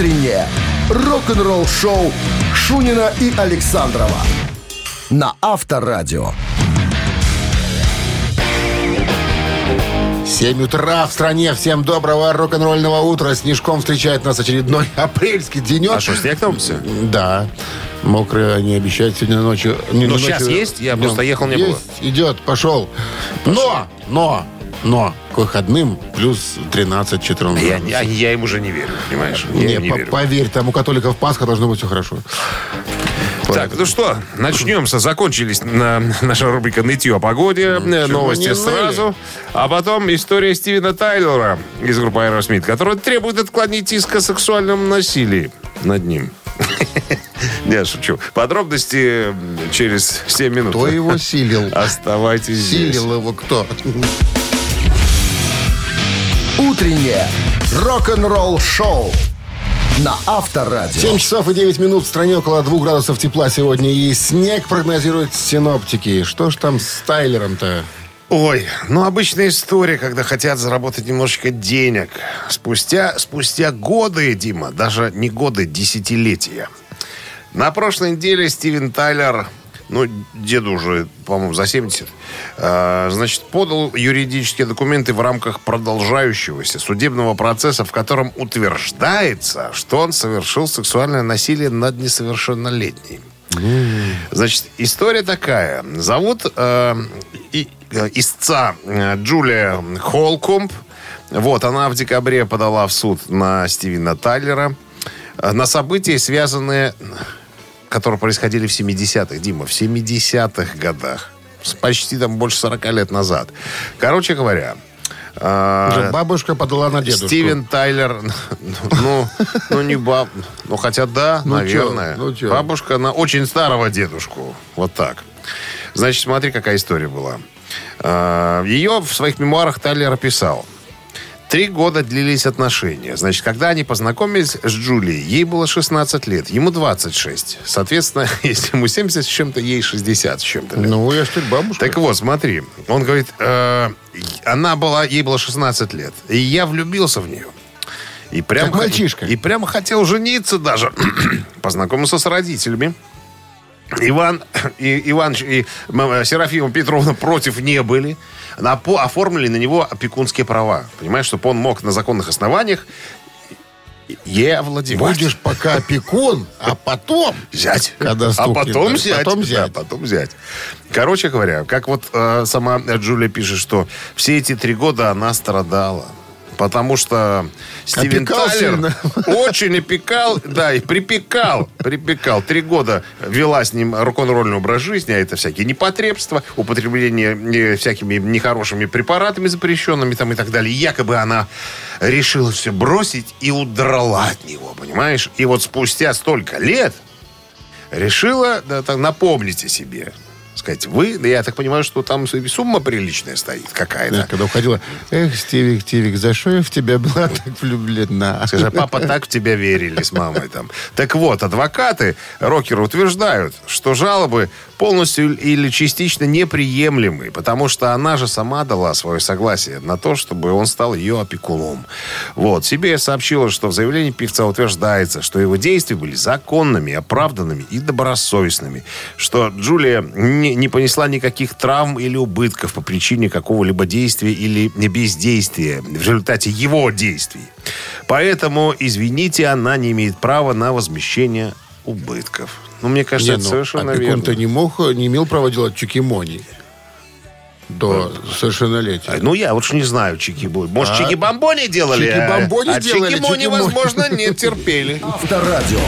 Утреннее рок-н-ролл-шоу Шунина и Александрова на Авторадио. 7 утра в стране. Всем доброго рок-н-ролльного утра. Снежком встречает нас очередной апрельский денек. А что, снег там все? Да. Мокрые они обещают сегодня ночью. Не, Ну, не сейчас ночью, есть? Я днем. просто ехал, не есть, было. идет, пошел. Но, но, но к выходным плюс 13-14. Я, я, я им уже не верю, понимаешь? Я Не, не по- верю. поверь, там у католиков Пасха должно быть все хорошо. Так, ну что, начнем. со- Закончились на, наша рубрика «Нытье о погоде». Чего Новости сразу. А потом история Стивена Тайлера из группы Aerosmith, который требует отклонить иск о сексуальном насилии над ним. Не, шучу. Подробности через 7 минут. Кто его силил? Оставайтесь здесь. Силил его кто? Утреннее рок-н-ролл-шоу на Авторадио. 7 часов и 9 минут. В стране около 2 градусов тепла сегодня. И снег прогнозируют синоптики. Что ж там с Тайлером-то? Ой, ну обычная история, когда хотят заработать немножечко денег. Спустя, спустя годы, Дима, даже не годы, десятилетия. На прошлой неделе Стивен Тайлер, ну, деду уже, по-моему, за 70, э, значит, подал юридические документы в рамках продолжающегося судебного процесса, в котором утверждается, что он совершил сексуальное насилие над несовершеннолетней. Значит, история такая. Зовут э, и- э, истца э, Джулия Холкомб. Вот, она в декабре подала в суд на Стивена Тайлера э, на события, связанные, которые происходили в 70-х, Дима, в 70-х годах. Почти там больше 40 лет назад. Короче говоря, э, Уже бабушка подала на дедушку. Стивен Тайлер, ну, ну не баб, ну хотя да, Ну, наверное. чё, ну, чё. Бабушка на очень старого дедушку, вот так. Значит, смотри, какая история была. А, Ее в своих мемуарах Тайлер описал. Три года длились отношения. Значит, когда они познакомились с Джулией, ей было 16 лет, ему 26. Соответственно, если ему 70 с чем-то, ей 60 с чем-то лет. Ну, я что бабушка? Так вот, смотри, он говорит, э, она была, ей было 16 лет, и я влюбился в нее. И прям, Как мальчишка. И прямо хотел жениться даже. Познакомился с родителями. Иван, и, Иван и м, Серафима Петровна против не были. На, по- оформили на него опекунские права. Понимаешь, чтобы он мог на законных основаниях ей овладевать. Будешь пока опекун, а потом... Зять. Когда а стукнет, потом да, взять. потом Да, взять. потом взять. Короче говоря, как вот э, сама Джулия пишет, что все эти три года она страдала. Потому что Стивен Опекал сильно. очень опекал, да, и припекал, припекал. Три года вела с ним рок-н-ролльный образ жизни, а это всякие непотребства, употребление э, всякими нехорошими препаратами запрещенными там и так далее. И якобы она решила все бросить и удрала от него, понимаешь? И вот спустя столько лет решила да, так, напомнить о себе. Сказать, вы, да я так понимаю, что там сумма приличная стоит какая-то. Знаешь, когда уходила, эх, Стивик, Стивик, за что я в тебя была так влюблена? Скажи, а папа так в тебя верили с мамой там. Так вот, адвокаты рокеры утверждают, что жалобы полностью или частично неприемлемы, потому что она же сама дала свое согласие на то, чтобы он стал ее опекуном. Вот. Себе сообщила, что в заявлении певца утверждается, что его действия были законными, оправданными и добросовестными, что Джулия не, не понесла никаких травм или убытков по причине какого-либо действия или бездействия в результате его действий. Поэтому, извините, она не имеет права на возмещение убытков. Ну, мне кажется, Не, это ну, совершенно опекун-то верно. не мог, не имел права делать чикимони до совершеннолетия. А, Ну, я лучше не знаю, чики будет. Может, А? чики-бомбони делали? а- Чики-бомбони а, делали, чики-мони, чики-мони. возможно, не терпели. Авторадио.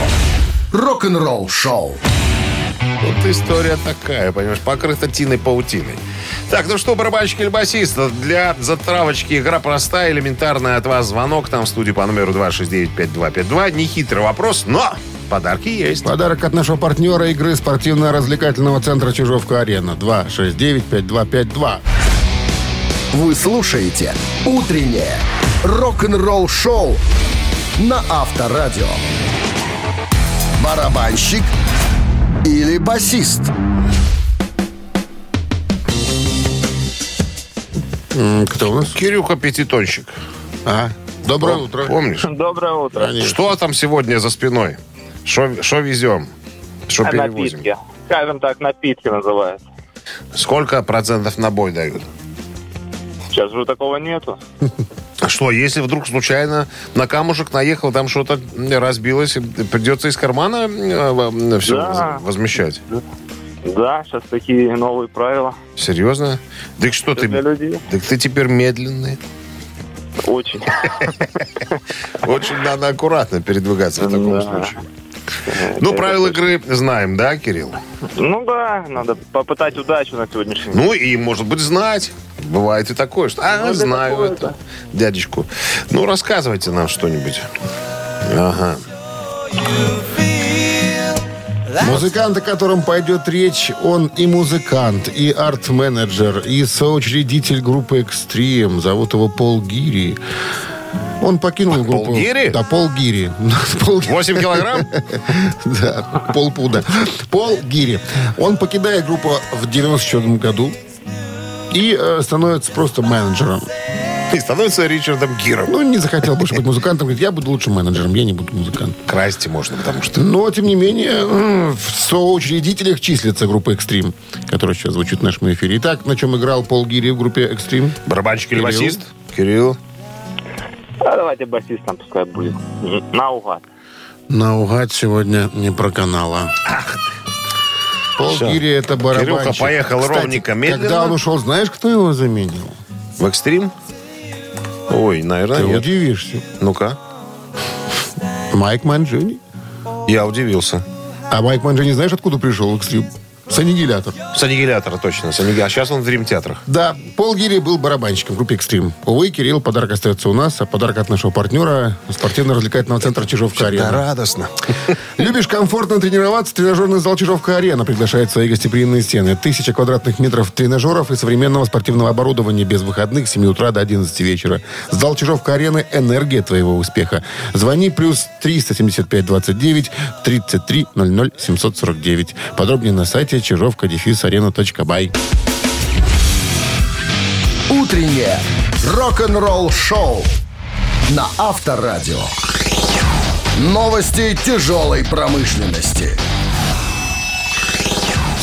Рок-н-ролл-шоу. Вот история такая, понимаешь, покрыта тиной паутиной. Так, ну что, барабанщик или басист, для затравочки игра простая, элементарная от вас звонок там в студию по номеру 269-5252. Нехитрый вопрос, но подарки есть. Подарок от нашего партнера игры спортивно-развлекательного центра «Чижовка-арена». 269-5252. Вы слушаете «Утреннее рок-н-ролл-шоу» на Авторадио. Барабанщик или басист? Кто у нас? Кирюха Пятитонщик. А, Доброе Пом- утро. Помнишь? Доброе утро. Конечно. Что там сегодня за спиной? Что везем? Что А перевозим? напитки. Скажем так, напитки называются. Сколько процентов на бой дают? Сейчас уже такого нету. Что, если вдруг случайно на камушек наехал, там что-то разбилось, придется из кармана все Да. возмещать? Да, сейчас такие новые правила Серьезно? Так что ты... для людей. Так ты теперь медленный. Очень. Очень надо аккуратно передвигаться в таком Да. случае. Ну, правила игры знаем, да, Кирилл? Ну да, надо попытать удачу на сегодняшний день. Ну и, может быть, знать. Бывает и такое, что а, Ну, знаю такое, это, дядечку. Ну, рассказывайте нам что-нибудь. Ага. Музыкант, о котором пойдет речь, он и музыкант, и арт-менеджер, и соучредитель группы «Экстрим». Зовут его Пол Гири. Он покинул группу... Пол Гири? Да, Пол Гири. Пол Гири. 8 килограмм? Да, полпуда. Пол Гири. Он покидает группу в 94 году и э, становится просто менеджером. И становится Ричардом Гиром. Ну, не захотел больше быть музыкантом. Говорит, я буду лучше менеджером, я не буду музыкантом. Красти можно, потому что... Но, тем не менее, в соучредителях числится группа «Экстрим», которая сейчас звучит в нашем эфире. Итак, на чем играл Пол Гири в группе «Экстрим»? Барабанщик или басист? Кирилл. А давайте басистом пускай будет. Наугад. Наугад сегодня не проканала. Пол Всё. Гири это барабанщик. Кирюха поехал Кстати, ровненько, медленно. Когда он ушел, знаешь, кто его заменил? В экстрим? Ой, наверное, Ты нет. удивишься. Ну-ка. Майк Манджини. Я удивился. А Майк Манджини знаешь, откуда пришел в «Экстрим»? С аннигилятор. С аннигилятора точно. С. А сейчас он в Дрим-театрах. Да, Пол Гири был барабанщиком в группе «Экстрим». Увы, Кирилл, подарок остается у нас, а подарок от нашего партнера спортивно-развлекательного центра «Чижовка-арена». радостно. Любишь комфортно тренироваться? Тренажерный зал «Чижовка-арена» приглашает свои гостеприимные стены. Тысяча квадратных метров тренажеров и современного спортивного оборудования без выходных с 7 утра до 11 вечера. Зал «Чижовка-арены» – энергия твоего успеха. Звони плюс 375 29 33 00 749. Подробнее на сайте чижовка-арена.бай. Утреннее рок-н-ролл-шоу на Авторадио. Новости тяжелой промышленности.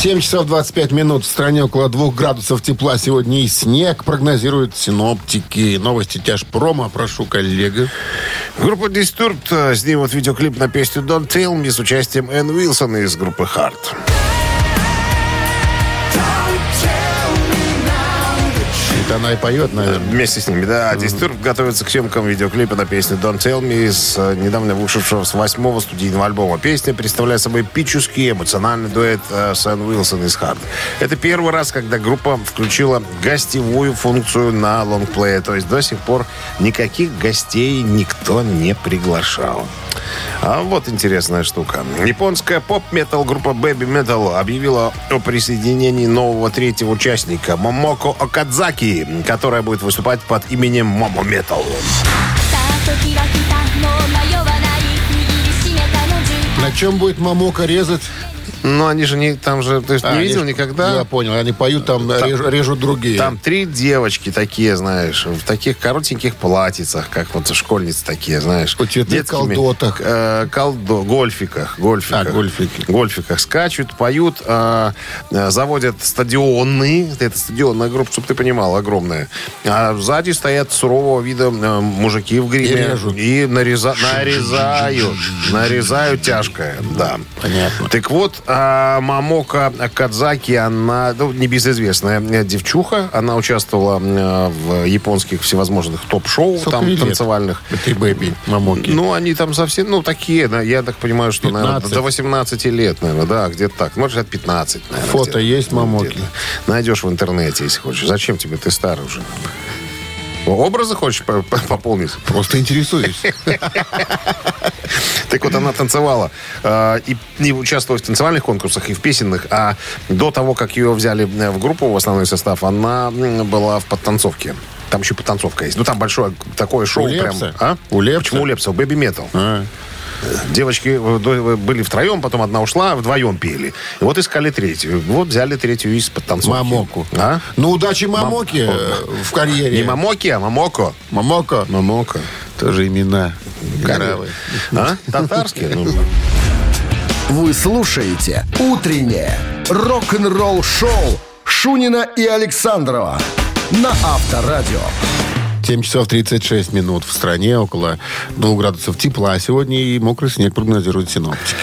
7 часов 25 минут. В стране около 2 градусов тепла. Сегодня и снег прогнозируют синоптики. Новости тяжпрома. Прошу, коллега. Группа Disturbed э, снимут видеоклип на песню Don't Tell Me с участием Энн Уилсона из группы Heart. Это она и поет, наверное. Вместе с ними, да. Disturbed готовится к съемкам видеоклипа на песню Don't Tell Me из э, недавно вышедшего с восьмого студийного альбома. Песня представляет собой эпический эмоциональный дуэт э, с Энн Уилсон из Heart. Это первый раз, когда группа включила гостевую функцию на лонгплее. То есть до сих пор никаких гостей никто не приглашал. А вот интересная штука. Японская поп-метал группа Baby Metal объявила о присоединении нового третьего участника Момоко Окадзаки, Которая будет выступать под именем Момо Метал. На чем будет мамока резать? Но они же не там же, ты А, не видел никогда? Я понял, они поют, там, режут, режут другие. Там три девочки такие, знаешь, в таких коротеньких платьицах, как вот школьницы такие, знаешь. В Детскими, колготах. э, колго, гольфиках, гольфиках. А, гольфики. Гольфиках скачут, поют, э, э, заводят стадионы. Это стадионная группа, чтобы ты понимал, огромная. А сзади стоят сурового вида э, мужики в гриме. И режут. И нареза- нарезают. Нарезают тяжкое, да. Понятно. Так вот, а, Мамока Кадзаки, она ну, небезызвестная девчуха. Она участвовала э, в японских всевозможных топ-шоу, там лет? танцевальных. Этой бэби Мамоки. Ну, они там совсем, ну, такие, да, я так понимаю, что, наверное, 15. до 18 лет, наверное, да, где-то так. Может, лет 15, наверное. Фото есть Мамоки? Найдешь в интернете, если хочешь. Зачем тебе? Ты старый уже. Образы хочешь по- по- пополнить? Просто интересуюсь. Так вот, она танцевала э, и не участвовала в танцевальных конкурсах и в песенных, а до того, как ее взяли э, в группу, в основной состав, она была в подтанцовке. Там еще подтанцовка есть. Ну, там большое такое шоу У прям. Лепса? А? У Лепса? Почему у Лепса? У Бэби Метал. А. Девочки были втроем, потом одна ушла, вдвоем пели. И вот искали третью. Вот взяли третью из подтанцовки. Мамоку. А? Ну, удачи Мамоке Мам- э, в карьере. Не Мамоки, а Мамоко. Мамока. Мамока. Тоже имена. Гравы. А? Татарские? Ну, Вы слушаете «Утреннее рок-н-ролл-шоу» Шунина и Александрова на Авторадио. 7 часов 36 минут в стране, около 2 градусов тепла. Сегодня и мокрый снег прогнозируют синоптики.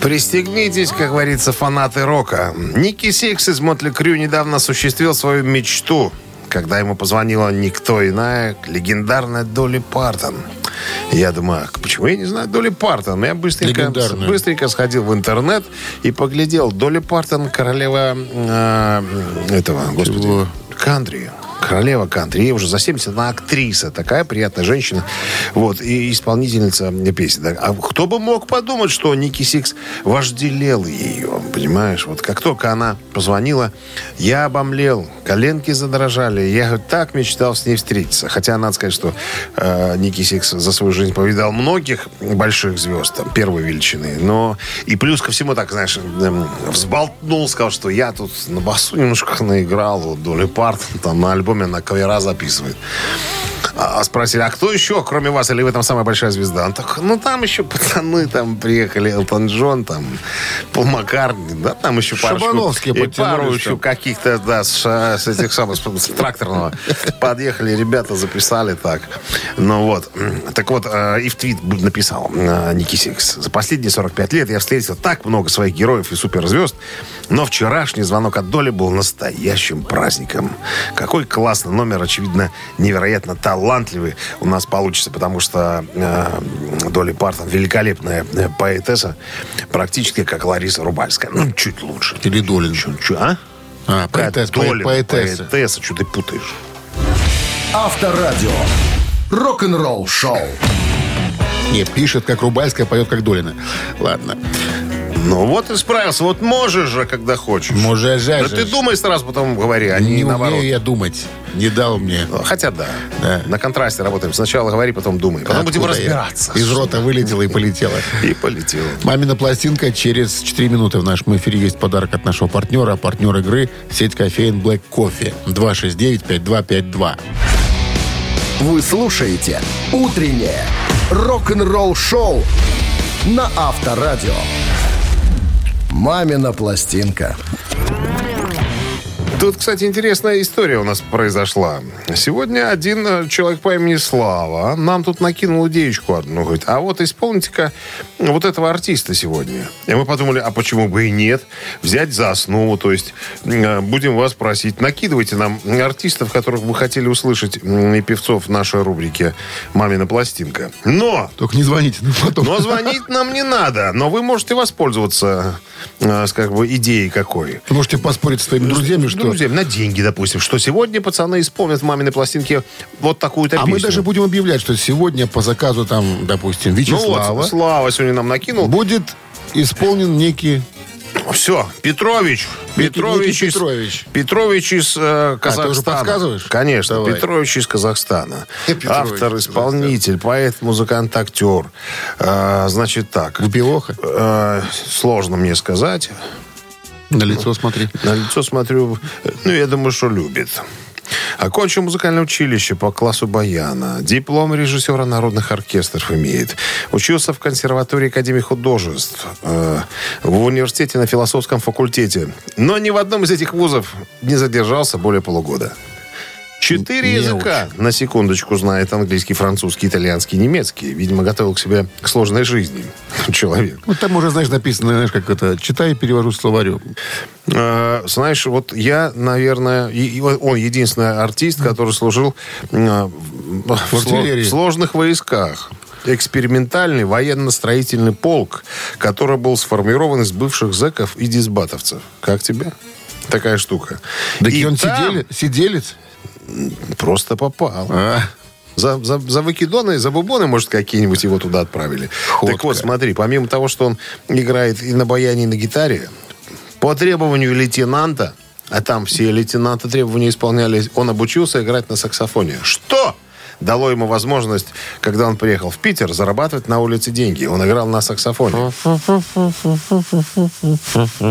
Пристегнитесь, как говорится, фанаты рока. Ники Сикс из Мотли Крю недавно осуществил свою мечту, когда ему позвонила никто иная, легендарная Долли Партон. Я думаю, а почему я не знаю Долли Партон? Я быстренько, быстренько сходил в интернет и поглядел. Долли Партон, королева э, этого, господи, Чего? кантри. Королева кантри. Ей уже за 70, она актриса. Такая приятная женщина. Вот. И исполнительница песен. Да. А кто бы мог подумать, что Ники Сикс вожделел ее. Понимаешь? Вот как только она позвонила, я обомлел. Коленки задрожали. Я так мечтал с ней встретиться. Хотя надо сказать, что э, Ники Сикс за свою жизнь повидал многих больших звезд. Там, первой величины. Но и плюс ко всему, так, знаешь, эм, взболтнул, сказал, что я тут на басу немножко наиграл. Вот Долли Партон там на альбоме на кавера записывает. А а спросили, а кто еще, кроме вас, или вы там самая большая звезда? Он так, ну там еще пацаны там приехали, Элтон Джон, там, Пол Маккартни, да, там еще Шабановские и пару еще каких-то, да, с, ша- с этих самых, с, тракторного. Подъехали ребята, записали так. Ну вот. Так вот, э, и в твит написал э, Ники Сикс. За последние 45 лет я встретил так много своих героев и суперзвезд, но вчерашний звонок от Доли был настоящим праздником. Какой классный номер, очевидно, невероятно талантливый у нас получится, потому что э, Долли Партон великолепная э, поэтесса, практически как Лариса Рубальская. Ну, чуть лучше. Или Долин. Чуть, чуть, а? А, поэтесса, Долина, поэтесса. поэтесса, что ты путаешь? Авторадио. Рок-н-ролл-шоу. Не, пишет, как Рубальская, поет, как Долина. Ладно. Ну вот и справился. Вот можешь же, когда хочешь. Можешь же. Да ты думай сразу, потом говори, а не, Не наоборот. умею я думать. Не дал мне. Хотя да. Да. На контрасте работаем. Сначала говори, потом думай. Потом будем Откуда я? разбираться. Из рота вылетела и полетела. И полетел. Мамина пластинка через 4 минуты в нашем эфире есть подарок от нашего партнера. А партнер игры – сеть кофеин Black Coffee. 269-5252. Вы слушаете «Утреннее рок-н-ролл-шоу» на Авторадио. «Мамина пластинка». Тут, кстати, интересная история у нас произошла. Сегодня один э, человек по имени Слава нам тут накинул идеечку одну. Говорит, а вот исполните-ка вот этого артиста сегодня. И мы подумали, а почему бы и нет? Взять за основу, то есть э, будем вас просить, накидывайте нам артистов, которых вы хотели услышать, и певцов в нашей рубрике «Мамина пластинка». Но Только не звоните нам потом. но звонить нам не надо. Но вы можете воспользоваться э, как бы идеей какой. Вы можете поспорить с своими друзьями, что... Друзьям, на деньги, допустим. Что сегодня пацаны исполнят в маминой пластинке вот такую-то А песню. мы даже будем объявлять, что сегодня по заказу, там, допустим, Ну Вячеслава вот, Слава сегодня нам накинул. будет исполнен некий... Все, Петрович. Петрович, из, Петрович. Петрович из э, ты уже Казахстана. подсказываешь? Конечно, Давай. Петрович из Казахстана. Петрович Автор, исполнитель, поэт, музыкант, актер. Э, значит так. Убивоха? Э, сложно мне сказать. На лицо смотри. На лицо смотрю, ну, я думаю, что любит. Окончил музыкальное училище по классу баяна. Диплом режиссера народных оркестров имеет. Учился в консерватории Академии художеств. э, в университете на философском факультете. Но ни в одном из этих вузов не задержался более полугода. Четыре языка, на секундочку, знает английский, французский, итальянский, немецкий. Видимо, готовил к себе к сложной жизни человек. Вот там уже, знаешь, написано, знаешь, как это, читаю и перевожу словарем. Э, Знаешь, вот я, наверное, и- и вот он единственный артист, который служил э, в, в сложных войсках. Экспериментальный военно-строительный полк, который был сформирован из бывших зэков и дисбатовцев. Как тебе? Такая штука. Так и он там сидели, сиделец? Просто попал. А, За, за, за выкидоны, за бубоны, может, какие-нибудь его туда отправили. Ходка. Так вот, смотри, помимо того, что он играет и на баяне, и на гитаре, по требованию лейтенанта, а там все лейтенанты требования исполняли, он обучился играть на саксофоне. Что? Дало ему возможность, когда он приехал в Питер, зарабатывать на улице деньги. Он играл на саксофоне.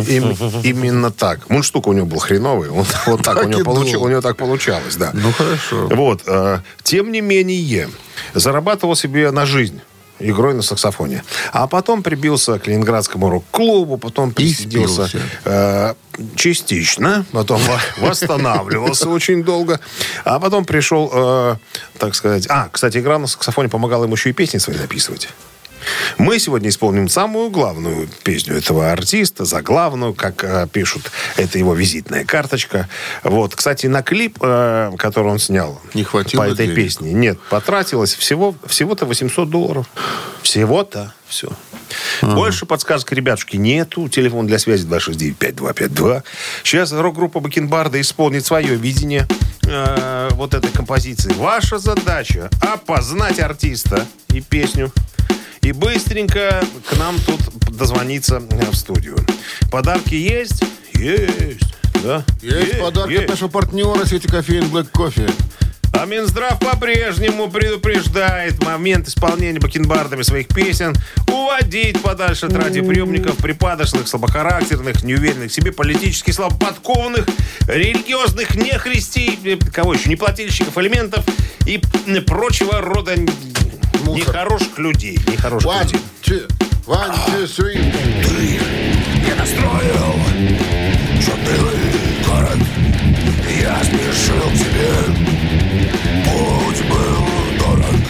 Им- именно так. Мундштук у него был хреновый. Он, вот так, Так у, него и получи- думал. у него так получалось, да. Ну, хорошо. Вот. э, тем не менее, зарабатывал себе на жизнь игрой на саксофоне. А потом прибился к Ленинградскому рок-клубу, потом присоединился э, частично, потом во- восстанавливался очень долго, а потом пришел, э, так сказать... А, кстати, игра на саксофоне помогала ему еще и песни свои записывать. Мы сегодня исполним самую главную песню этого артиста, заглавную, как э, пишут. Это его визитная карточка. Вот, кстати, на клип, э, который он снял Не хватило по этой денег? песне, нет, потратилось всего, всего-то 800 долларов. Всего-то все. Больше подсказок, ребятушки, нету. Телефон для связи 269-5252. Сейчас рок-группа Бакенбарда исполнит свое видение э, вот этой композиции. Ваша задача опознать артиста и песню и быстренько к нам тут дозвониться э, в студию. Подарки есть? Есть. Да? Есть подарок есть. от нашего партнера сети кофеин Black Кофе. А Минздрав по-прежнему предупреждает момент исполнения бакенбардами своих песен уводить подальше от радиоприемников припадочных, слабохарактерных, неуверенных в себе, политически слабоподкованных, религиозных нехристей, э, кого еще, неплательщиков элементов и прочего рода н- нехороших людей. Нехороших One, людей. two, one, two, three. Не настроил чудный город Я спешил к тебе. Путь был дорог.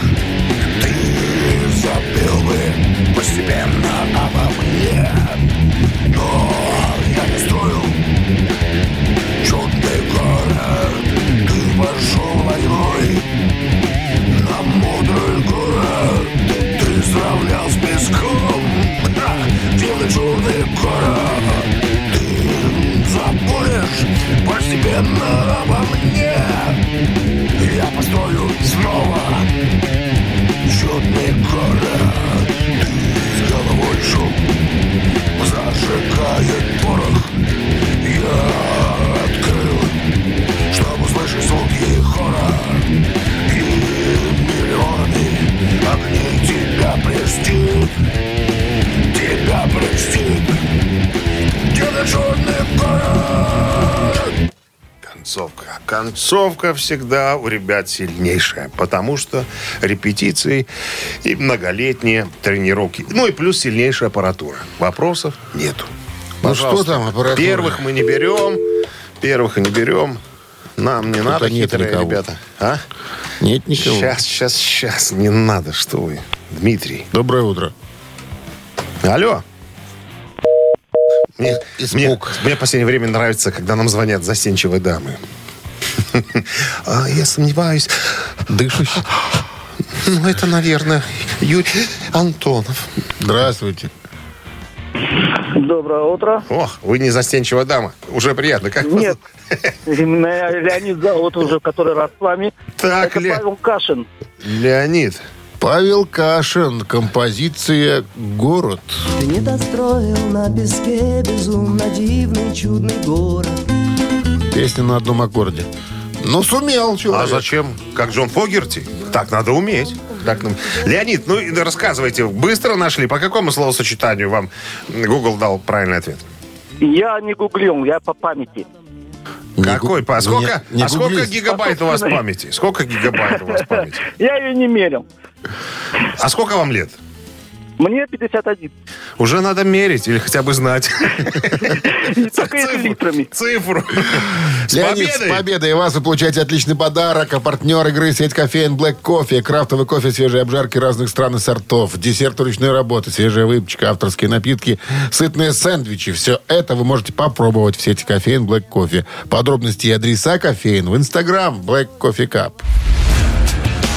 Ты забил бы постепенно обо мне. Но я не строил. Чудный город Ты пошел войной город Ты забудешь постепенно обо мне Я построю снова Чудный город Ты головой шум Зажигает Концовка. Всегда у ребят сильнейшая, потому что репетиции и многолетние тренировки. Ну и плюс сильнейшая аппаратура. Вопросов нету. Ну что там, аппаратура? Первых мы не берем. Первых не берем. Нам не надо, нет хитрые никого. ребята. А? Нет никого. Сейчас, сейчас, сейчас. Не надо, что вы. Дмитрий. Доброе утро. Алло. Мне, мне, Испуг. мне в последнее время нравится, когда нам звонят застенчивые дамы. А, Я сомневаюсь. Дышащий. Ну, это, наверное, Юрий Антонов. Здравствуйте. Доброе утро. Ох, вы не застенчивая дама. Уже приятно. Как Нет, Леонид зовут уже который раз с вами. Так, Это Ле- Павел Кашин. Леонид. Павел Кашин. Композиция «Город». Ты не достроил на песке безумно дивный чудный город. Песня на одном аккорде. Ну, сумел А человек. зачем? Как Джон Фогерти? Так надо уметь. Так, ну, Леонид, ну рассказывайте, быстро нашли? По какому словосочетанию вам Google дал правильный ответ? Я не гуглил, я по памяти. Не Какой? гу- По, сколько, не- не а сколько гигабайт у вас памяти? Сколько гигабайт у вас памяти? Я ее не мерил. А сколько вам лет? Мне 51. Уже надо мерить или хотя бы знать. Только если литрами. Цифру. С Леонид, с победой! вас вы получаете отличный подарок. А партнер игры сеть кофеин Black Coffee. Крафтовый кофе, свежие обжарки разных стран и сортов. Десерт ручной работы, свежая выпечка, авторские напитки, сытные сэндвичи. Все это вы можете попробовать в сети кофеин Black Coffee. Подробности и адреса кофеин в инстаграм Black Coffee Cup.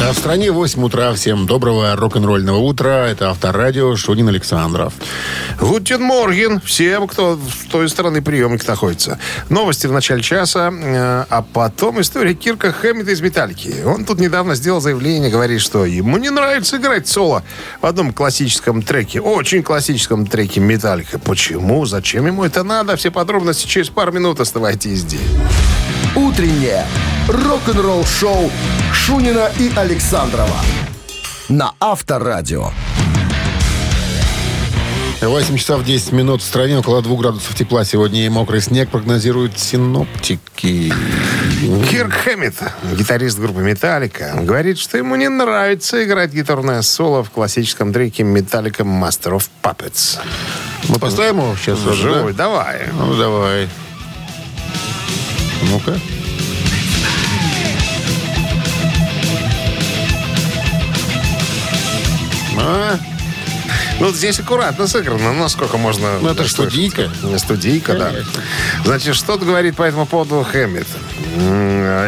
А в стране 8 утра. Всем доброго рок-н-ролльного утра. Это Авторадио Шунин Александров. Guten Morgen всем, кто с той стороны приемник находится. Новости в начале часа, э, а потом история Кирка Хэммита из «Металлики». Он тут недавно сделал заявление, говорит, что ему не нравится играть соло в одном классическом треке, очень классическом треке «Металлика». Почему? Зачем ему это надо? Все подробности через пару минут. Оставайтесь здесь. Утреннее рок-н-ролл-шоу Шунина и Александрова на Авторадио. 8 часов 10 минут в стране, около 2 градусов тепла. Сегодня и мокрый снег прогнозируют синоптики. Кирк Хэммит, гитарист группы «Металлика», говорит, что ему не нравится играть гитарное соло в классическом треке «Металлика Master of Puppets». Мы поставим его сейчас? сразу, да? Живой, давай. Ну, давай. Ну-ка. Ну, здесь аккуратно сыграно. Ну, насколько можно... Ну, это слышать. студийка. Студийка, да. Конечно. Значит, что говорит по этому поводу Хэммит?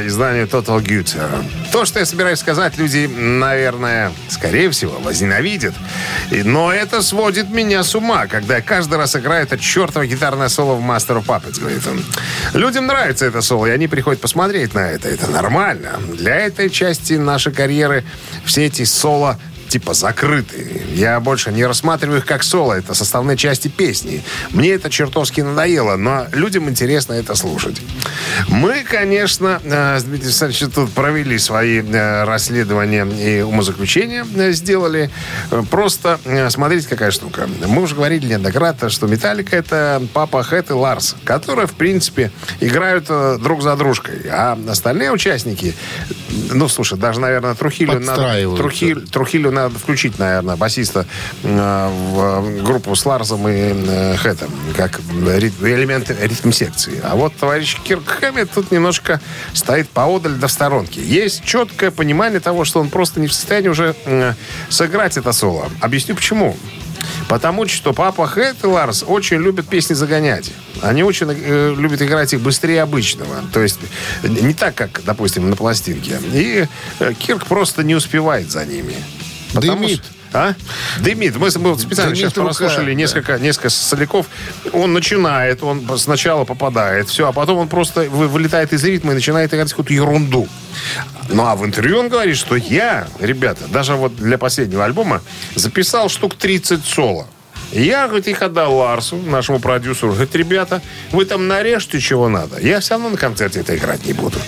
Издание Total Guitar. То, что я собираюсь сказать, люди, наверное, скорее всего, возненавидят. Но это сводит меня с ума, когда я каждый раз играю это чертово гитарное соло в Master of Puppets, говорит он. Людям нравится это соло, и они приходят посмотреть на это. Это нормально. Для этой части нашей карьеры все эти соло типа закрыты. Я больше не рассматриваю их как соло. Это составные части песни. Мне это чертовски надоело, но людям интересно это слушать. Мы, конечно, э, с Дмитрием Александровичем тут провели свои э, расследования и умозаключения э, сделали. Э, Просто э, смотрите, какая штука. Мы уже говорили неоднократно, что Металлика это папа Хэт и Ларс, которые, в принципе, играют э, друг за дружкой. А остальные участники, ну, слушай, даже, наверное, Трухилю надо. Трухиль- Трухилю надо включить, наверное, басиста э, в группу с Ларсом и э, Хэтом, как рит- элементы ритм-секции. А вот товарищ Кирк Хэммит тут немножко стоит поодаль до в сторонке. Есть четкое понимание того, что он просто не в состоянии уже э, сыграть это соло. Объясню почему. Потому что папа Хэт и Ларс очень любят песни загонять. Они очень э, любят играть их быстрее обычного. То есть э, не так, как, допустим, на пластинке. И э, Кирк просто не успевает за ними. Потому Дымит. что- А? Дымит. Мы, мы специально Дымит сейчас рука, прослушали несколько, несколько соляков. Он начинает, он сначала попадает, все, а потом он просто вы- вылетает из ритма и начинает играть какую-то ерунду. Ну, а в интервью он говорит, что я, ребята, даже вот для последнего альбома записал штук 30 соло. Я, говорит, их отдал Ларсу, нашему продюсеру. Говорит, ребята, вы там нарежьте, чего надо. Я все равно на концерте это играть не буду.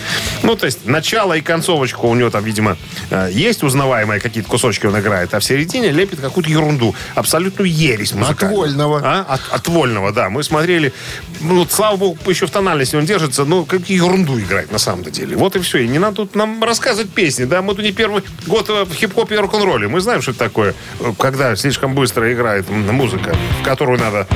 Ну, то есть, начало и концовочку у него там, видимо, э, есть узнаваемые какие-то кусочки он играет, а в середине лепит какую-то ерунду. Абсолютную ересь музыкальную. Вольного. А? От, от Вольного, да. Мы смотрели, ну, слава богу, еще в тональности он держится, ну, какие ерунду играет на самом-то деле. Вот и все. И не надо тут нам рассказывать песни, да. Мы тут не первый год э, в хип-хопе и рок-н-ролле. Мы знаем, что это такое, э, когда слишком быстро играет м, музыка, в которую надо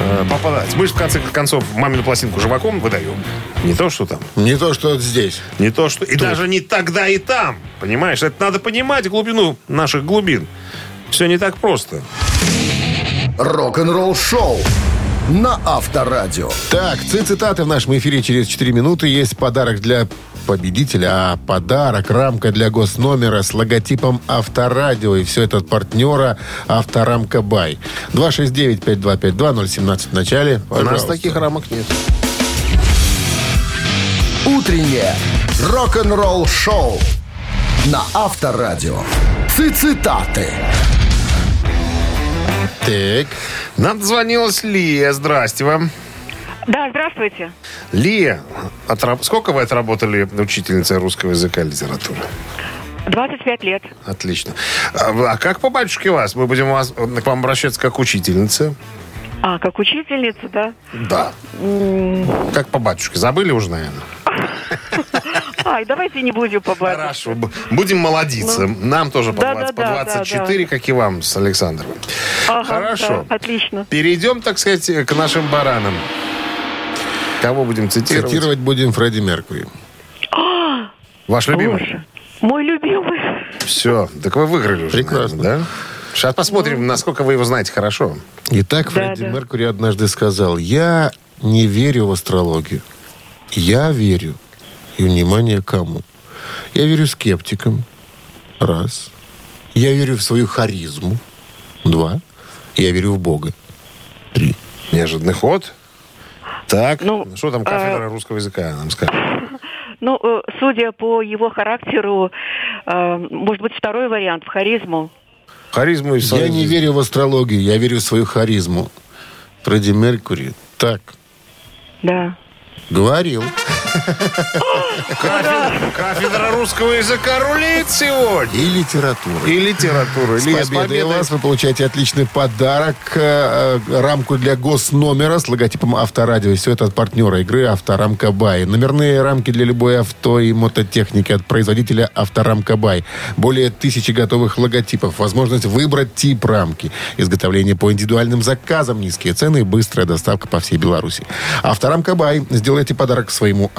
э, попадать. Мы же, в конце концов, мамину пластинку живаком выдаем. Не то, что там. Не то, что здесь. Не то, что... И даже не тогда и там. Понимаешь? Это надо понимать глубину наших глубин. Все не так просто. Рок-н-ролл-шоу на Авторадио. Так, ци- цитаты в нашем эфире через 4 минуты. Есть подарок для победителя, а подарок рамка для госномера с логотипом Авторадио. И все это от партнера Авторамка Бай. 269-5252-017 в начале. У нас Пожалуйста. таких рамок нет. Утреннее рок-н-ролл-шоу на Авторадио. Цитаты. Так. Нам дозвонилась Лия. Здрасте вам. Да, здравствуйте. Лия, отраб- сколько вы отработали учительницей русского языка и литературы? 25 лет. Отлично. А, а как по батюшке вас? Мы будем вас, к вам обращаться как учительница. А, как учительница, да? Да. Как по батюшке. Забыли уже, наверное? Ай, давайте не будем по батюшке. Хорошо. Будем молодиться. Нам тоже по, Да, 20, да, по да, 24, как и вам с Александровым. Ага, Хорошо. да, отлично. Перейдем, так сказать, к нашим баранам. Кого будем цитировать? Цитировать будем Фредди Меркьюри. Ваш любимый? Боже, мой любимый. Все. Так вы выиграли уже, Прекрасно. наверное, да? Сейчас посмотрим, насколько вы его знаете хорошо. Итак, Да, Фредди да. Меркьюри однажды сказал, я не верю в астрологию. Я верю. И, внимание, кому? Я верю скептикам. Раз. Я верю в свою харизму. Два. Я верю в Бога. Три. Неожиданный ход. Так, Ну, что там кафедра а- русского языка нам скажет? Ну, э, судя по его характеру, э, может быть, второй вариант в харизму. Харизму и Я не верю в астрологию, я верю в свою харизму. Фредди Меркури так Да. говорил. Кафедра, русского языка рулит сегодня. И литература. И литература. С победой. вас! Вы получаете отличный подарок. э, э, рамку для госномера с логотипом Авторадио. Все это от партнера игры Авторамка Бай. Номерные рамки для любой авто и мототехники от производителя Авторамка Бай. Более тысячи готовых логотипов. Возможность выбрать тип рамки. Изготовление по индивидуальным заказам. Низкие цены и быстрая доставка по всей Беларуси. Авторамка Бай. Сделайте подарок своему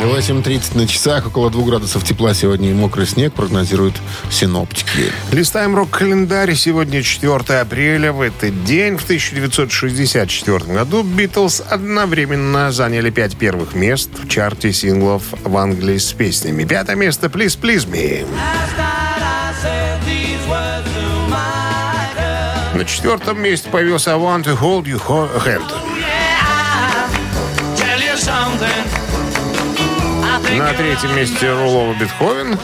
8.30 на часах, около 2 градусов тепла сегодня и мокрый снег прогнозируют синоптики. Листаем рок-календарь. Сегодня 4 апреля. В этот день, в 1964 году, Битлз одновременно заняли пять первых мест в чарте синглов в Англии с песнями. Пятое место «Please, Please Me». На четвертом месте появился «I Want to Hold You Ho- Hand». На третьем месте Рулова Бетховен.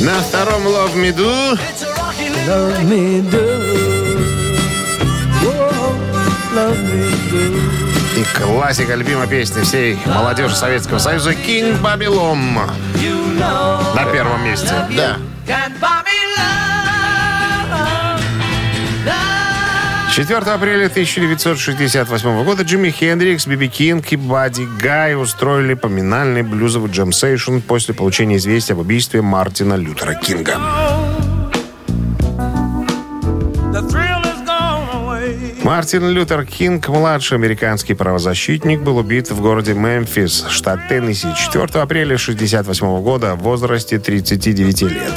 На втором Love Me Do. И классика, любимая песня всей молодежи Советского Союза «King Babylon» на первом месте. Да. 4 апреля 1968 года Джимми Хендрикс, Биби Кинг и Бадди Гай устроили поминальный блюзовый джем-сейшн после получения известия об убийстве Мартина Лютера Кинга. Мартин Лютер Кинг, младший американский правозащитник, был убит в городе Мемфис, штат Теннесси, 4 апреля 1968 года в возрасте 39 лет.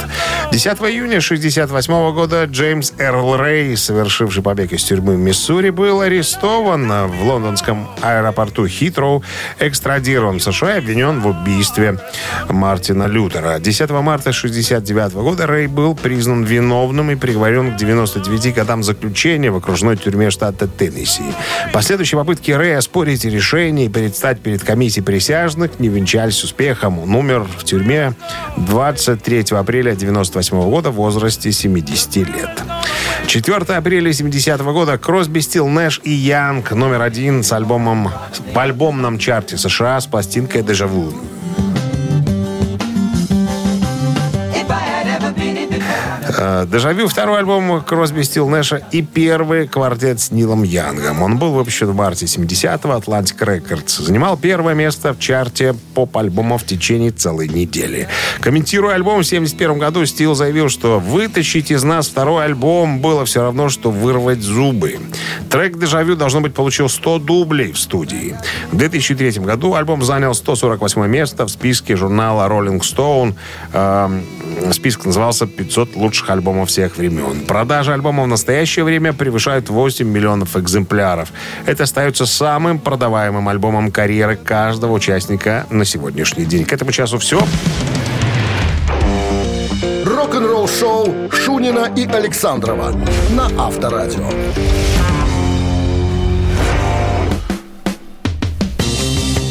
10 июня 1968 года Джеймс Эрл Рэй, совершивший побег из тюрьмы в Миссури, был арестован в лондонском аэропорту Хитроу, экстрадирован в США и обвинен в убийстве Мартина Лютера. 10 марта 1969 года Рэй был признан виновным и приговорен к 99 годам заключения в окружной тюрьме штата Теннесси. Последующие попытки Рэя оспорить решение и предстать перед комиссией присяжных не венчались успехом. Он умер в тюрьме 23 апреля 1998 года в возрасте 70 лет. 4 апреля 70 года Кросби, Стил, Нэш и Янг номер один с альбомом в альбомном чарте США с пластинкой «Дежавю». «Дежавю» — второй альбом Кросби, Стил, Нэша и первый квартет с Нилом Янгом. Он был выпущен в марте 70-го Atlantic Records. Занимал первое место в чарте поп-альбомов в течение целой недели. Комментируя альбом в 71 году, Стил заявил, что «вытащить из нас второй альбом было все равно, что вырвать зубы». Трек «Дежавю» должно быть получил 100 дублей в студии. В 2003 году альбом занял 148 место в списке журнала Rolling Stone. Эм, Список назывался «500 лучших альбомов всех времен». Продажи альбома в настоящее время превышают 8 миллионов экземпляров. Это остается самым продаваемым альбомом карьеры каждого участника на сегодняшний день. К этому часу все. Рок-н-ролл-шоу Шунина и Александрова на Авторадио.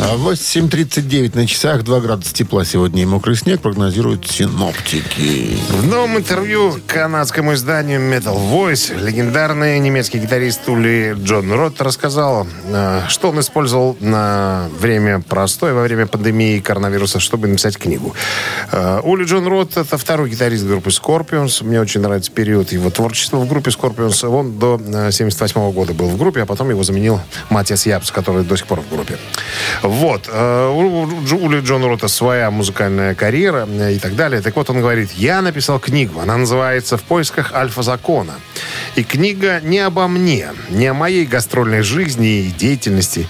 8.39 на часах, 2 градуса тепла сегодня и мокрый снег прогнозируют синоптики. В новом интервью канадскому изданию Metal Voice легендарный немецкий гитарист Ули Джон Рот рассказал, э, что он использовал на время простое, во время пандемии коронавируса, чтобы написать книгу. Э, Ули Джон Рот — это второй гитарист группы Scorpions. Мне очень нравится период его творчества в группе Scorpions. Он до 1978 года был в группе, а потом его заменил Матиас Япс, который до сих пор в группе. Вот. э, У Дж- Ули Джона Рота своя музыкальная карьера э, и так далее. Так вот, он говорит, я написал книгу. Она называется «В поисках альфа-закона». И книга не обо мне, не о моей гастрольной жизни и деятельности.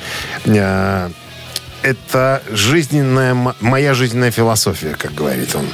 Это жизненная, моя жизненная философия, как говорит он.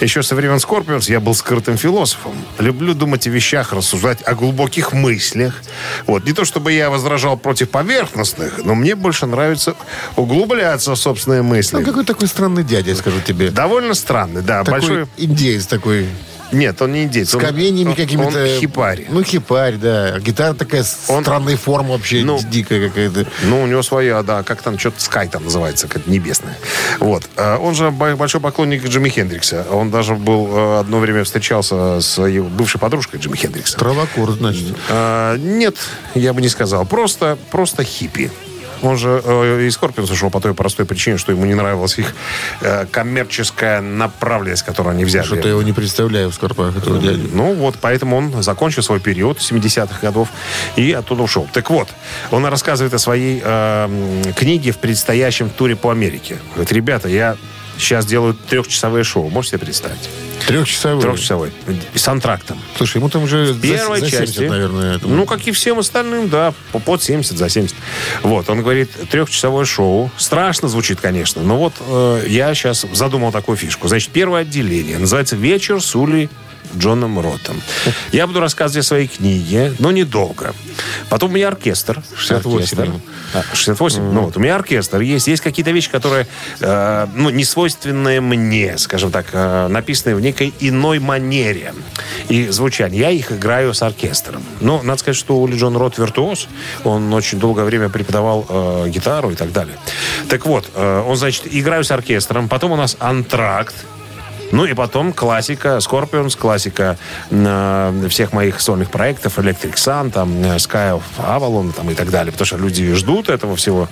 Еще со времен Скорпионс я был скрытым философом. Люблю думать о вещах, рассуждать о глубоких мыслях. Вот. Не то чтобы я возражал против поверхностных, но мне больше нравится углубляться в собственные мысли. Ну, какой такой странный дядя, скажу тебе. Довольно странный, да. Такой Большой... индеец такой. Нет, он не индейец. С он- каменьями какими-то. Он хипарь. Ну, хипарь, да. Гитара такая Он- странной формы вообще, Ну, дикая какая-то. Ну, у него своя, да, как там, что-то Sky там называется, как небесное. Вот. А Он же бо- большой поклонник Джимми Хендрикса. Он даже был э, одно время встречался с его бывшей подружкой Джимми Хендрикса. Травокур, значит. А, нет, я бы не сказал. Просто, просто хиппи. Он же э, из Скорпионс ушел по той простой причине, что ему не нравилась их э, коммерческая направленность, которую они взяли. Что-то я его не представляю в Скорпах, этого дядю. Ну вот, поэтому он закончил свой период 70-х годов и оттуда ушел. Так вот, он рассказывает о своей э, книге в предстоящем туре по Америке. Говорит, ребята, я сейчас делаю трехчасовое шоу. Можете себе представить? Трехчасовой. Трехчасовой. И с антрактом. Слушай, ему там уже за- Первой за, 70, части. наверное. этому. Ну, как и всем остальным, да. по- Под 70, за 70. Вот, он говорит, трехчасовое шоу. Страшно звучит, конечно. Но вот э, я сейчас задумал такую фишку. Значит, первое отделение называется «Вечер с Ули Джоном Ротом. Я буду рассказывать о своей книге, но недолго. Потом у меня оркестр. 68 Оркестр. минут. А, 68? Ну вот, у меня оркестр есть. Есть какие-то вещи, которые, э, ну, не свойственные мне, скажем так, э, написанные в некой иной манере и звучании. Я их играю с оркестром. Но надо сказать, что Ули Джон Рот виртуоз. Он очень долгое время преподавал э, гитару и так далее. Так вот, э, он, значит, играю с оркестром. Потом у нас антракт. Ну и потом классика, Scorpions, классика э, всех моих сольных проектов, Electric Sun, там, э, Sky of Avalon там, и так далее, потому что люди ждут этого всего.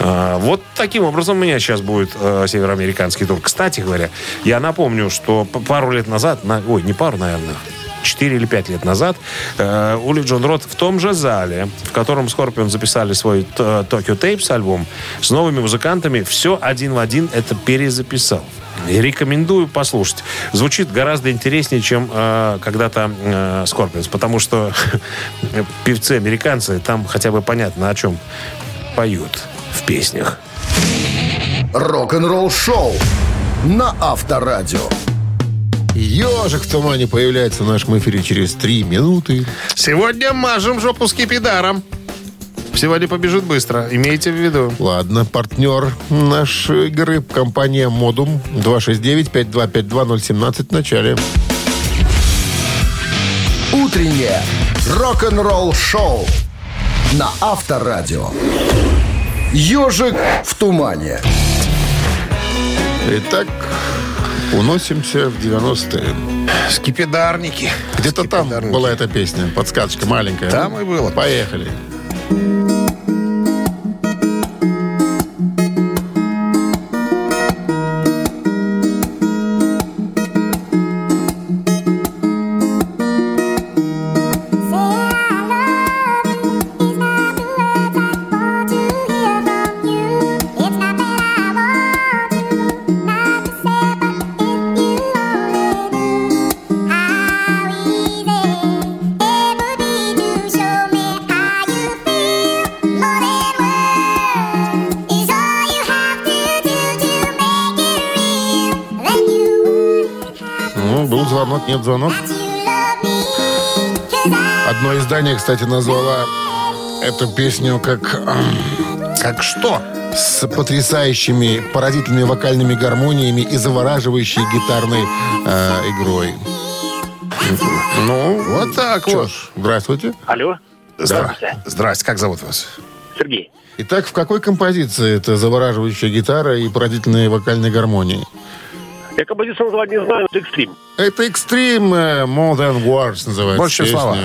Э, вот таким образом у меня сейчас будет э, североамериканский тур. Кстати говоря, я напомню, что пару лет назад, на, ой, не пару, наверное, 4 или 5 лет назад э, Ули Джон Рот в том же зале, в котором Скорпион записали свой Tokyo Tapes альбом, с новыми музыкантами, все один в один это перезаписал. И рекомендую послушать. Звучит гораздо интереснее, чем э, когда-то э, Scorpions, потому что певцы американцы там хотя бы понятно, о чем поют в песнях. Рок-н-ролл шоу на Авторадио. Ежик в тумане появляется в нашем эфире через три минуты. Сегодня мажем жопу скипидаром. Сегодня побежит быстро, имейте в виду. Ладно, партнер нашей игры, компания Модум 269-5252017 в начале. Утреннее рок-н-ролл шоу на Авторадио. Ежик в тумане. Итак, уносимся в 90-е. Скипидарники. Где-то там была эта песня, подсказочка маленькая. Там и было. Поехали. Звонок, нет звонок. Одно издание, кстати, назвало эту песню как эм, Как что? с потрясающими, поразительными вокальными гармониями и завораживающей гитарной э, игрой. Ну, Вот так что вот. здравствуйте. Алло, Здравствуйте. Здрасте, как зовут вас? Сергей. Итак, в какой композиции это завораживающая гитара и поразительные вокальные гармонии? Я композицию назвать не знаю, это экстрим. Это Extreme э, More Than Words называется. Больше песня. слова.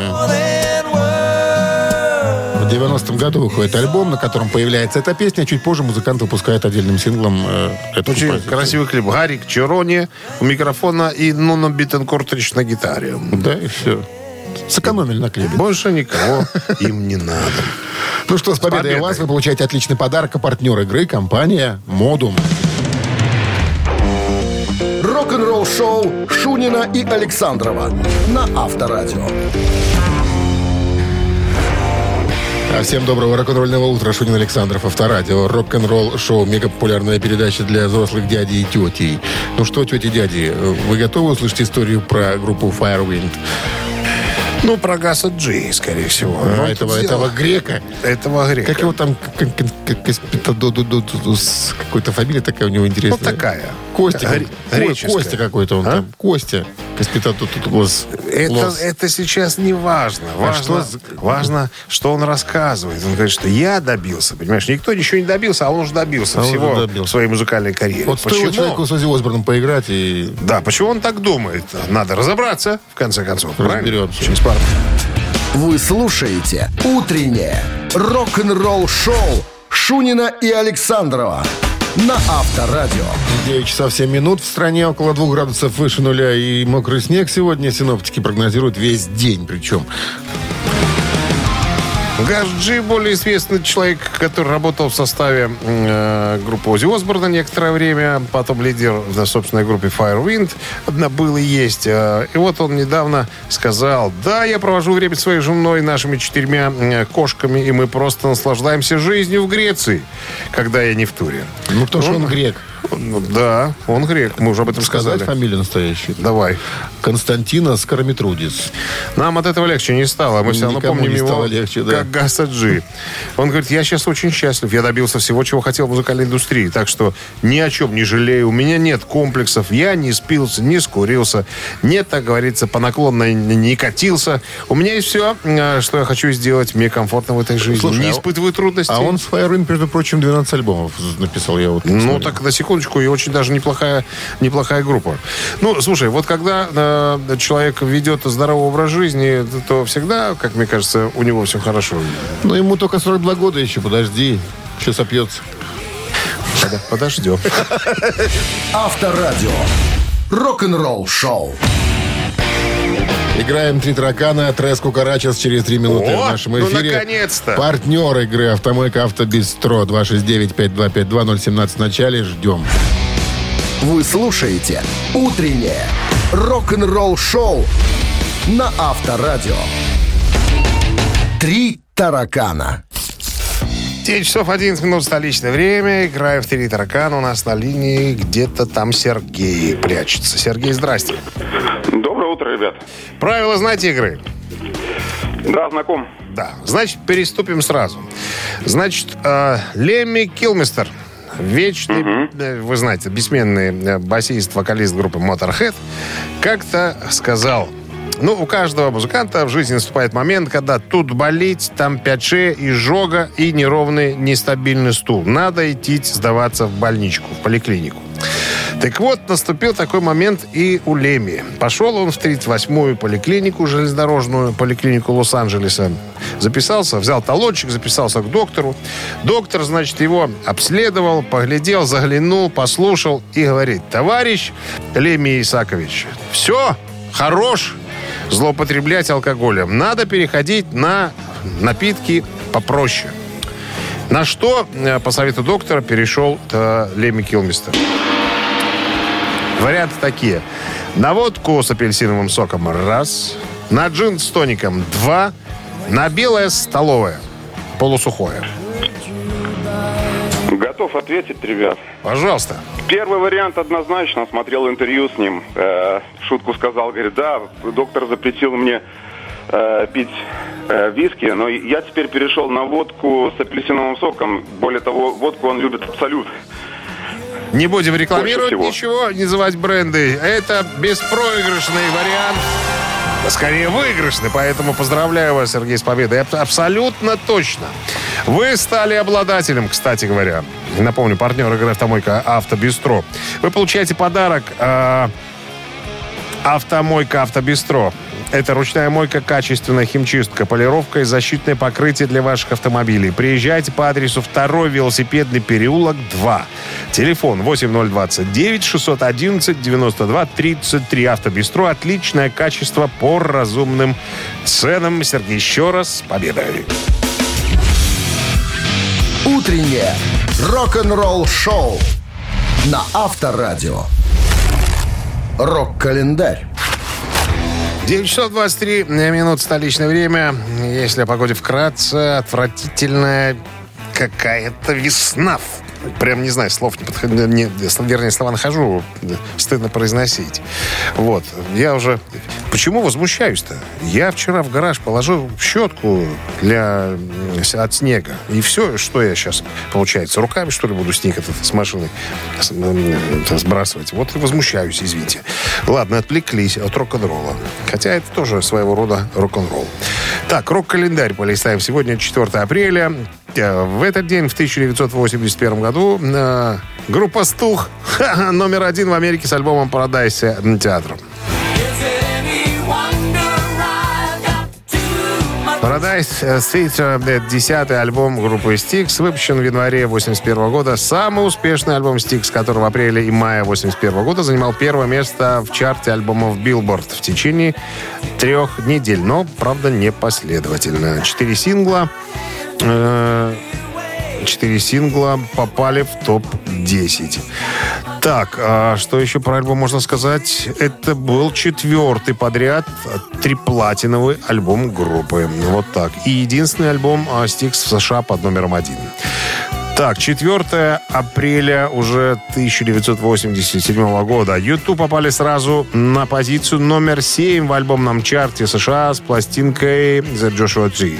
В 90-м году выходит альбом, на котором появляется эта песня. Чуть позже музыкант выпускает отдельным синглом э, эту Очень композицию. красивый клип. Гарик Черони у микрофона и Нуно Биттенкортрич на гитаре. Да, и все. Сэкономили на клипе. Больше никого им не надо. Ну что, с победой, победой. вас вы получаете отличный подарок. А партнер игры – компания «Модум». Рок-н-ролл шоу Шунина и Александрова на Авторадио. А всем доброго рок-н-ролльного утра. Шунин Александров, Авторадио. Рок-н-ролл шоу. Мегапопулярная передача для взрослых дядей и тетей. Ну что, тети дяди, вы готовы услышать историю про группу Firewind? Ну, про Гаса Джи, скорее всего. А, Ну, этого, этого грека? Этого грека. Как его там, какой-то фамилия такая у него интересная. Ну, такая. Костя. Греческая. Костя какой-то он А? там. Костя. Каспитододос. Это, это сейчас не важно. Важно, А что важно, что он рассказывает. Он говорит, что я добился. Понимаешь, никто ничего не добился, а он уже добился А всего уже добился. в своей музыкальной карьере. Вот стоило человеку с Ози Осборном поиграть и Да, почему он так думает? Надо разобраться, в конце концов. правильно? Разберемся. Через пару. Вы слушаете «Утреннее рок-н-ролл-шоу» Шунина и Александрова на Авторадио. 9 часов 7 минут. В стране около 2 градусов выше нуля и мокрый снег сегодня. Синоптики прогнозируют весь день причем. Гаш Джи, более известный человек, который работал в составе э, группы Ози Осборна некоторое время, потом лидер в собственной группе Firewind одна был и есть. Э, и вот он недавно сказал, да, я провожу время со своей женой, нашими четырьмя э, кошками, и мы просто наслаждаемся жизнью в Греции, когда я не в туре. Ну, потому что он грек. Ну, да, он грек, мы уже об этом Сказать сказали. фамилию настоящую. Давай. Константина Скоромитрудис. Нам от этого легче не стало. Мы все равно помним не его легче, да. как Гаса Джи. Он говорит, я сейчас очень счастлив. Я добился всего, чего хотел в музыкальной индустрии. Так что ни о чем не жалею. У меня нет комплексов. Я не спился, не скурился. Нет, так говорится, по наклонной не катился. У меня есть все, э, что я хочу сделать. Мне комфортно в этой жизни. Слушай, не а- испытываю трудностей. А он с Firewind, между прочим, 12 альбомов написал. Я вот Ну, так на секундочку, и очень даже неплохая, неплохая группа. Ну, слушай, вот когда э, человек ведет здоровый образ жизни, то всегда, как мне кажется, у него все хорошо. Ну, ему только 42 года еще, подожди. Сопьется. Подо- Подождем. Авторадио. Рок-н-ролл-шоу. Играем «Три таракана», Трес Кукарачес через 3 минуты О, в нашем ну, эфире. наконец-то! Партнер игры «Автомойка Автобестро» 269-5252-017 в начале. Ждем. Вы слушаете «Утреннее рок-н-ролл-шоу» на Авторадио. «Три таракана». 9 часов 11 минут столичное время. Играем в три таракана. У нас на линии где-то там Сергей прячется. Сергей, здрасте. Доброе утро, ребят. Правила знаете игры? Да, знаком. Да. Значит, переступим сразу. Значит, э, Лемми Килмистер, вечный, э, вы знаете, бессменный э, басист, вокалист группы Motorhead, как-то сказал, ну, у каждого музыканта в жизни наступает момент, когда тут болеть, там пяче, изжога и неровный, нестабильный стул. Надо идти сдаваться в больничку, в поликлинику. Так вот, наступил такой момент и у Леми. Пошел он в 38-ю поликлинику, железнодорожную поликлинику Лос-Анджелеса. Записался, взял талончик, записался к доктору. Доктор, значит, его обследовал, поглядел, заглянул, послушал и говорит, товарищ Леми Исакович, все, хорош злоупотреблять алкоголем. Надо переходить на напитки попроще. На что, э, по совету доктора, перешел э, Леми Килмистер. Варианты такие. На водку с апельсиновым соком раз. На джин с тоником два. На белое столовое. Полусухое. Готов ответить, ребят. Пожалуйста. Первый вариант однозначно. Смотрел интервью с ним. Э, шутку сказал, говорит, да, доктор запретил мне э, пить э, виски, но я теперь перешел на водку с апельсиновым соком. Более того, водку он любит абсолют. Не будем рекламировать ничего, не называть бренды. Это беспроигрышный вариант. Скорее выигрышный, поэтому поздравляю вас, Сергей, с победой. Аб- Абсолютно точно. Вы стали обладателем, кстати говоря. Напомню, партнер игры «Автомойка Автобестро». Вы получаете подарок э, «Автомойка Автобестро». Это ручная мойка, качественная химчистка, полировка и защитное покрытие для ваших автомобилей. Приезжайте по адресу 2 велосипедный переулок 2. Телефон 8029 611 92 33. Автобестро. Отличное качество по разумным ценам. Сергей, еще раз с победой. «Утреннее рок-н-ролл-шоу» на Авторадио. Рок-календарь. 9 часов 23 минут столичное время. Если о погоде вкратце, отвратительная какая-то весна. Прям не знаю, слов не подходит, не, вернее, слова нахожу, стыдно произносить. Вот, я уже... Почему возмущаюсь-то? Я вчера в гараж положил щетку для... от снега. И все, что я сейчас, получается, руками, что ли, буду снег этот с машины сбрасывать. Вот и возмущаюсь, извините. Ладно, отвлеклись от рок-н-ролла. Хотя это тоже своего рода рок-н-ролл. Так, рок-календарь полистаем. Сегодня 4 апреля. Э, В этот день, в 1981 году, э, группа «Стух» номер один в Америке с альбомом «Paradise Театром». Paradise Theater, это десятый альбом группы Styx, выпущен в январе 81 года. Самый успешный альбом Styx, который в апреле и мае 81 года занимал первое место в чарте альбомов Billboard в течение трех недель, но, правда, не последовательно. Четыре сингла, э, четыре сингла попали в топ-10. Так, а что еще про альбом можно сказать? Это был четвертый подряд триплатиновый альбом группы. Вот так. И единственный альбом а, Styx в США под номером один. Так, 4 апреля уже 1987 года. YouTube попали сразу на позицию номер 7 в альбомном чарте США с пластинкой The Joshua Tree.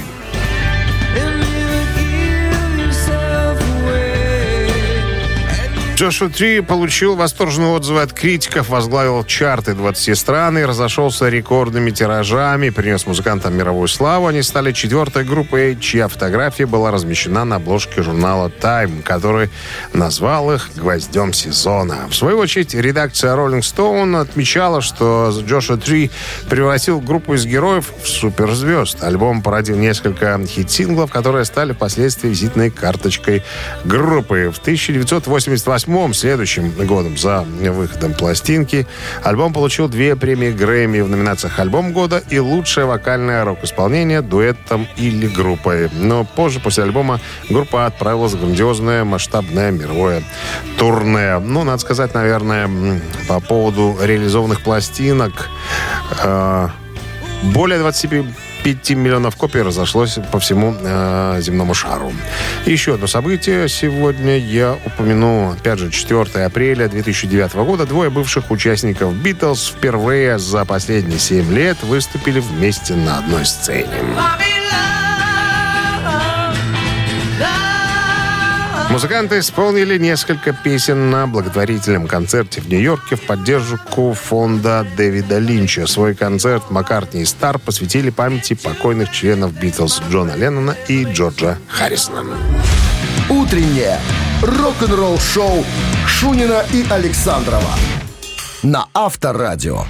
Джошуа Три получил восторженные отзывы от критиков, возглавил чарты 20 стран и разошелся рекордными тиражами, принес музыкантам мировую славу. Они стали четвертой группой, чья фотография была размещена на обложке журнала Time, который назвал их «Гвоздем сезона». В свою очередь, редакция Rolling Stone отмечала, что Джошуа Три превратил группу из героев в суперзвезд. Альбом породил несколько хит-синглов, которые стали впоследствии визитной карточкой группы. В 1988 следующим годом за выходом пластинки альбом получил две премии Грэмми в номинациях «Альбом года» и «Лучшее вокальное рок-исполнение дуэтом или группой». Но позже, после альбома, группа отправилась в грандиозное масштабное мировое турне. Ну, надо сказать, наверное, по поводу реализованных пластинок. э, более 25 миллионов копий разошлось по всему э, земному шару. Еще одно событие сегодня я упомяну. Опять же, 4 апреля 2009 года двое бывших участников «Битлз» впервые за последние 7 лет выступили вместе на одной сцене. Музыканты исполнили несколько песен на благотворительном концерте в Нью-Йорке в поддержку фонда Дэвида Линча. Свой концерт Маккартни и Стар посвятили памяти покойных членов Битлз Джона Леннона и Джорджа Харрисона. Утреннее рок-н-ролл-шоу Шунина и Александрова на Авторадио.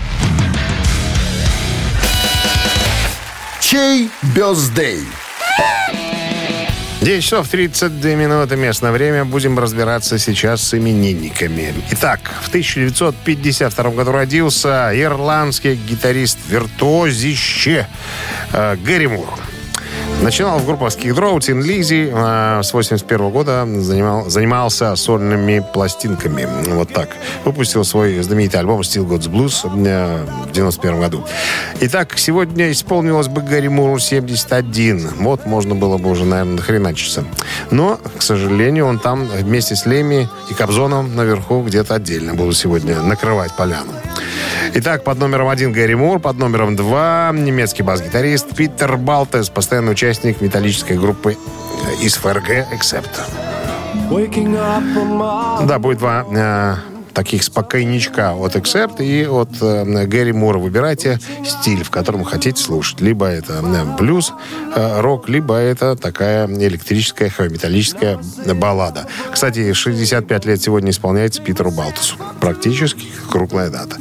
Чей бездей? 9 часов 32 минуты местное время. Будем разбираться сейчас с именинниками. Итак, в 1952 году родился ирландский гитарист-виртуозище э, Гэри Мур. Начинал в Skid Row, Tin Lizzy. э, С 81 года занимал, занимался сольными пластинками. Вот так. Выпустил свой знаменитый альбом Still God's Blues э, в 91 году. Итак, сегодня исполнилось бы Гарри Муру 71. Вот можно было бы уже, наверное, нахреначиться. Но, к сожалению, он там вместе с Леми и Кобзоном наверху где-то отдельно будут сегодня накрывать поляну. Итак, под номером один Гэри Мур, под номером два немецкий бас-гитарист Питер Балтес, постоянный участник металлической группы э, из ФРГ «Эксепт». Да, будет два э, таких спокойничка от Accept и от э, Гэри Мура. Выбирайте стиль, в котором хотите слушать. Либо это э, блюз, э, рок, либо это такая электрическая, металлическая баллада. Кстати, 65 лет сегодня исполняется Питеру Балтусу. Практически круглая дата.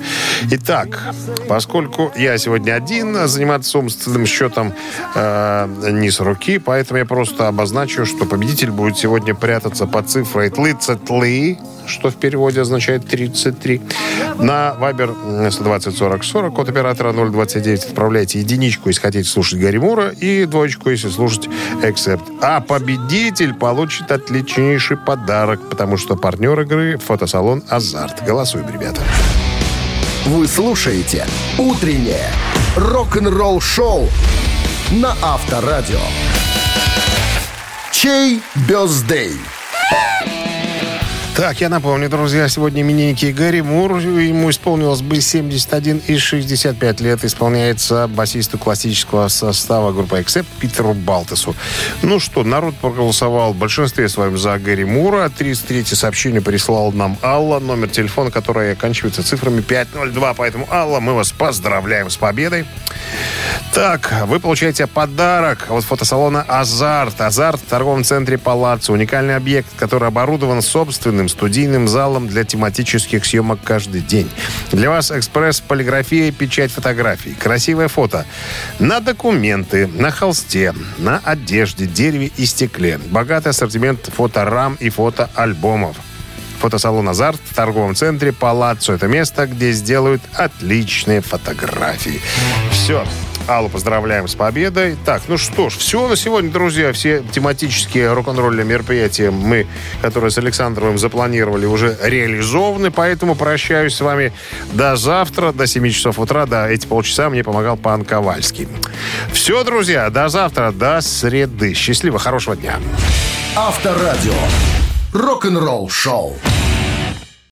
Итак, поскольку я сегодня один, заниматься умственным счетом э, не с руки, поэтому я просто обозначу, что победитель будет сегодня прятаться под цифрой 33, что в переводе означает 33. На Вайбер 120 40 40, код оператора 029, отправляйте единичку, если хотите слушать Гарри Мура, и двоечку, если слушать Accept. А победитель получит отличнейший подарок, потому что партнер игры – фотосалон «Азарт». Голосуем, ребята. Вы слушаете «Утреннее рок-н-ролл-шоу» на Авторадио. Чей бездей? Так, я напомню, друзья, сегодня именинники Гарри Мур. Ему исполнилось бы 71 и 65 лет. Исполняется басисту классического состава группы Accept Питеру Балтесу. Ну что, народ проголосовал в большинстве своем за Гарри Мура. 33 сообщение прислал нам Алла. Номер телефона, который оканчивается цифрами 502. Поэтому, Алла, мы вас поздравляем с победой. Так, вы получаете подарок от фотосалона «Азарт». «Азарт» в торговом центре «Палаццо». Уникальный объект, который оборудован собственным студийным залом для тематических съемок каждый день. Для вас экспресс, полиграфия, печать фотографий. Красивое фото. На документы, на холсте, на одежде, дереве и стекле. Богатый ассортимент фоторам и фотоальбомов. Фотосалон «Азарт» в торговом центре «Палаццо». Это место, где сделают отличные фотографии. Все. Аллу поздравляем с победой. Так, ну что ж, все на сегодня, друзья. Все тематические рок-н-ролльные мероприятия мы, которые с Александровым запланировали, уже реализованы. Поэтому прощаюсь с вами до завтра, до 7 часов утра. До эти полчаса мне помогал пан Ковальский. Все, друзья, до завтра, до среды. Счастливо, хорошего дня. Авторадио. Рок-н-ролл шоу.